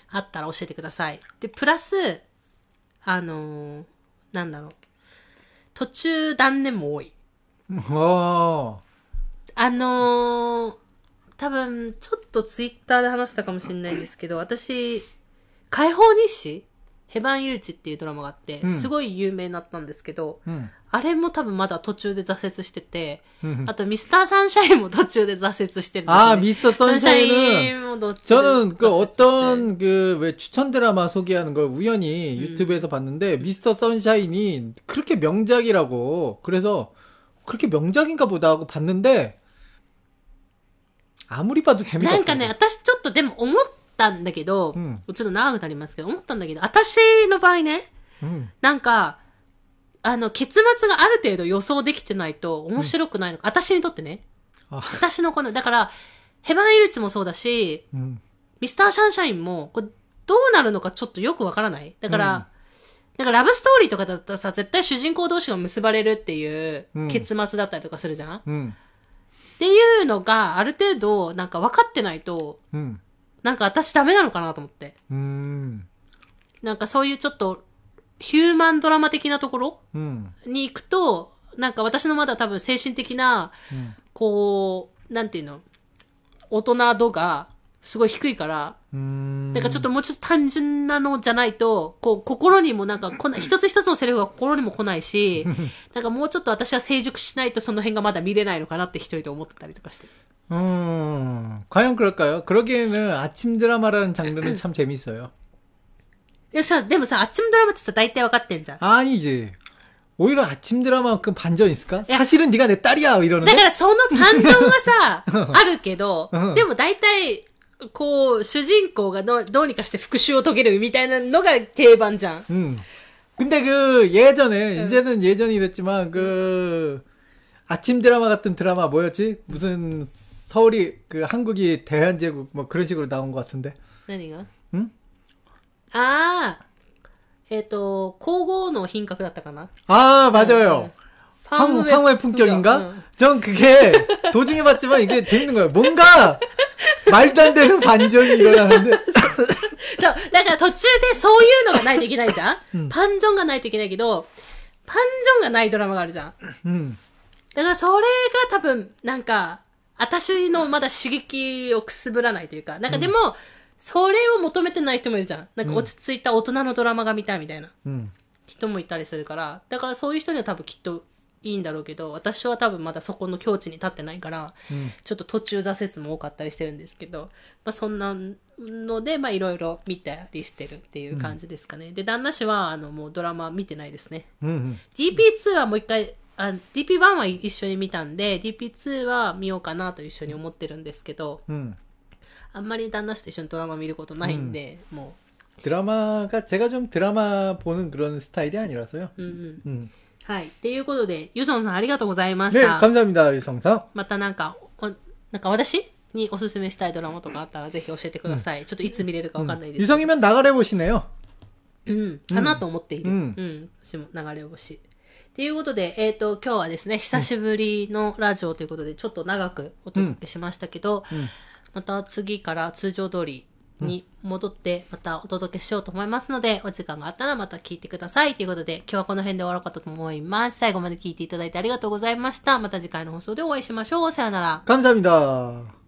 あったら教えてください。で、プラス、あのーなんだろう、途中断念も多い。어, あのー多分、ちょっとツイッターで話したかもしれないんですけど、私、解放日誌ヘバン・ユルチっていうドラマがあって、うんすごい有名になったんですけど、 음, あれも多分まだ途中で挫折してて、 음. あとミスターサンシャインも途中で挫折してるんです、ね。 아, 미스터 サンシャイ 선샤인은 ンもどっちで 저는 그 挫折して 어떤 그 왜 추천 드라마 소개하는 걸 우연히 유튜브에서 봤는데 미스터 선샤인이 그렇게 명작이라고 그래서 그렇게 명작인가 보다 하고 봤는데 아무리 봐도 재미가 なんかね、 없더라고. 私ちょっとでも思ったんだけど、うんちょっと長くなりますけど、思ったんだけど、私の場合ね、 음. なんか、あの、結末がある程度予想できてないと面白くないのか、私にとってね。 아, 私のこの、だから、ヘバン・イルチもそうだし、 음. ミスター・シャンシャインも、これどうなるのかちょっとよくわからないだから、うん なんかラブストーリーとかだったらさ、絶対主人公同士が結ばれるっていう結末だったりとかするじゃん、うん、っていうのが、ある程度、なんか分かってないと、うん、なんか私ダメなのかなと思って。うん、なんかそういうちょっと、ヒューマンドラマ的なところ、に行くと、なんか私のまだ多分精神的な、こう、なんていうの、大人度がすごい低いから、 음. なんかちょっともうちょっと単純なのじゃないと、こう、心にもなんか来ない、(laughs) 一つ一つのセリフが心にも来ないし、(laughs) なんかもうちょっと私は成熟しないとその辺がまだ見れないのかなって一人で思ってたりとかして。 음. 과연 그럴까요? 그러기에는 아침 드라마라는 장르는 참 재밌어요. (laughs) でさ、でもさ、あっちもドラマってさ、大体わかってんじゃん。 아니지. 오히려 아침 드라마만큼 반전 있을까? 야. 사실은 네가 내 딸이야 だ 이러는데. からその感情がさ、あるけどうん、でも大体、 こう、主人公がどうどうにかして復讐を遂げるみたいなのが定番じゃん。 음. 근데 그 예전에 이제는 예전이 됐지만 그 아침 드라마 같은 드라마 뭐였지? 무슨 서울이 그 한국이 대한제국 뭐 그런 식으로 나온 것 같은데. 何がんああ、えっ、と、皇后の品格だったかな 아 맞아요. 황, 황후의 황후의 품격. 품격인가? 응. 전 그게 (laughs) 도중에 봤지만 이게 재밌는 거예요. 뭔가 말도 안 되는 반전이 일어나는데 (laughs) そう、だから途中でそういうのがないといけないじゃん、パンジョンがないといけないけど、パンジョンがないドラマがあるじゃん。 음. だからそれが多分、なんか、私のまだ刺激をくすぶらないというか、なんかでも、それを求めてない人もいるじゃん。なんか落ち着いた大人のドラマが見たいみたいな 음. 人もいたりするから、だからそういう人には多分きっと いいんだろうけど、私は多分まだそこの境地に立ってないから、んちょっと途中挫折も多かったりしてるんですけど、まあそんなので、まあいろいろ見たりしてるっていう感じですかね。で、旦那氏はあのもうドラマ見てないですね。 음. DP2 はもう一回、あ DP1 は一緒に見たんで、DP2 は見ようかなと一緒に思ってるんですけど、 음. あんまり旦那氏と一緒にドラマ見ることないんで、も 드라마가 제가 좀 드라마 보는 그런 스타일이 아니라서요. う、うんうん。 음. はい。っていうことで、ユゾンさんありがとうございまし 네, た。 감사합니다, 유성상. またなんか、おなんか私におすすめしたいドラマとかあったらぜひ教えてください。ちょっといつ見れるかわかんないですけど。 유성이면 나가래 보시네요. うん、かなと思っている。ううんん。私も流れ星。っていうことで、えっ、と、今日はですね、久しぶりのラジオということで、ちょっと長くお届けしましたけど、また次から通常通り に戻ってまたお届けしようと思いますので、お時間があったらまた聞いてください。ということで、今日はこの辺で終わろうかと思います。最後まで聞いていただいてありがとうございました。また次回の放送でお会いしましょう。さよなら。감사합니 다。